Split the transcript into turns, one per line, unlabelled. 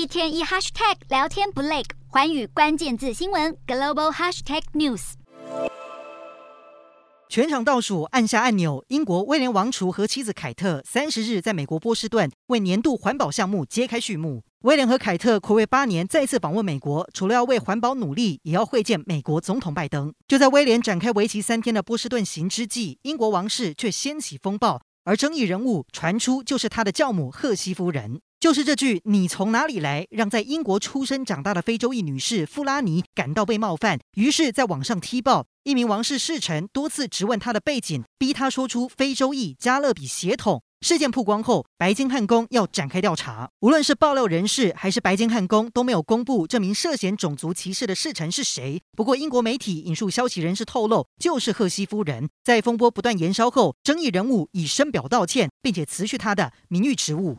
一天一 hashtag 聊天不累，环宇关键字新闻 global hashtag news。
全场倒数按下按钮，英国威廉王储和妻子凯特三十日在美国波士顿为年度环保项目揭开序幕。威廉和凯特暌违八年再次访问美国，除了要为环保努力，也要会见美国总统拜登。就在威廉展开为期三天的波士顿行之际，英国王室却掀起风暴，而争议人物传出就是他的教母赫西夫人。就是这句“你从哪里来”，让在英国出生长大的非洲裔女士富拉尼感到被冒犯，于是在网上踢爆。一名王室侍臣多次质问她的背景，逼她说出非洲裔加勒比血统。事件曝光后，白金汉宫要展开调查。无论是爆料人士还是白金汉宫都没有公布这名涉嫌种族歧视的侍臣是谁。不过，英国媒体引述消息人士透露，就是赫西夫人。在风波不断延烧后，争议人物已深表道歉，并且辞去他的名誉职务。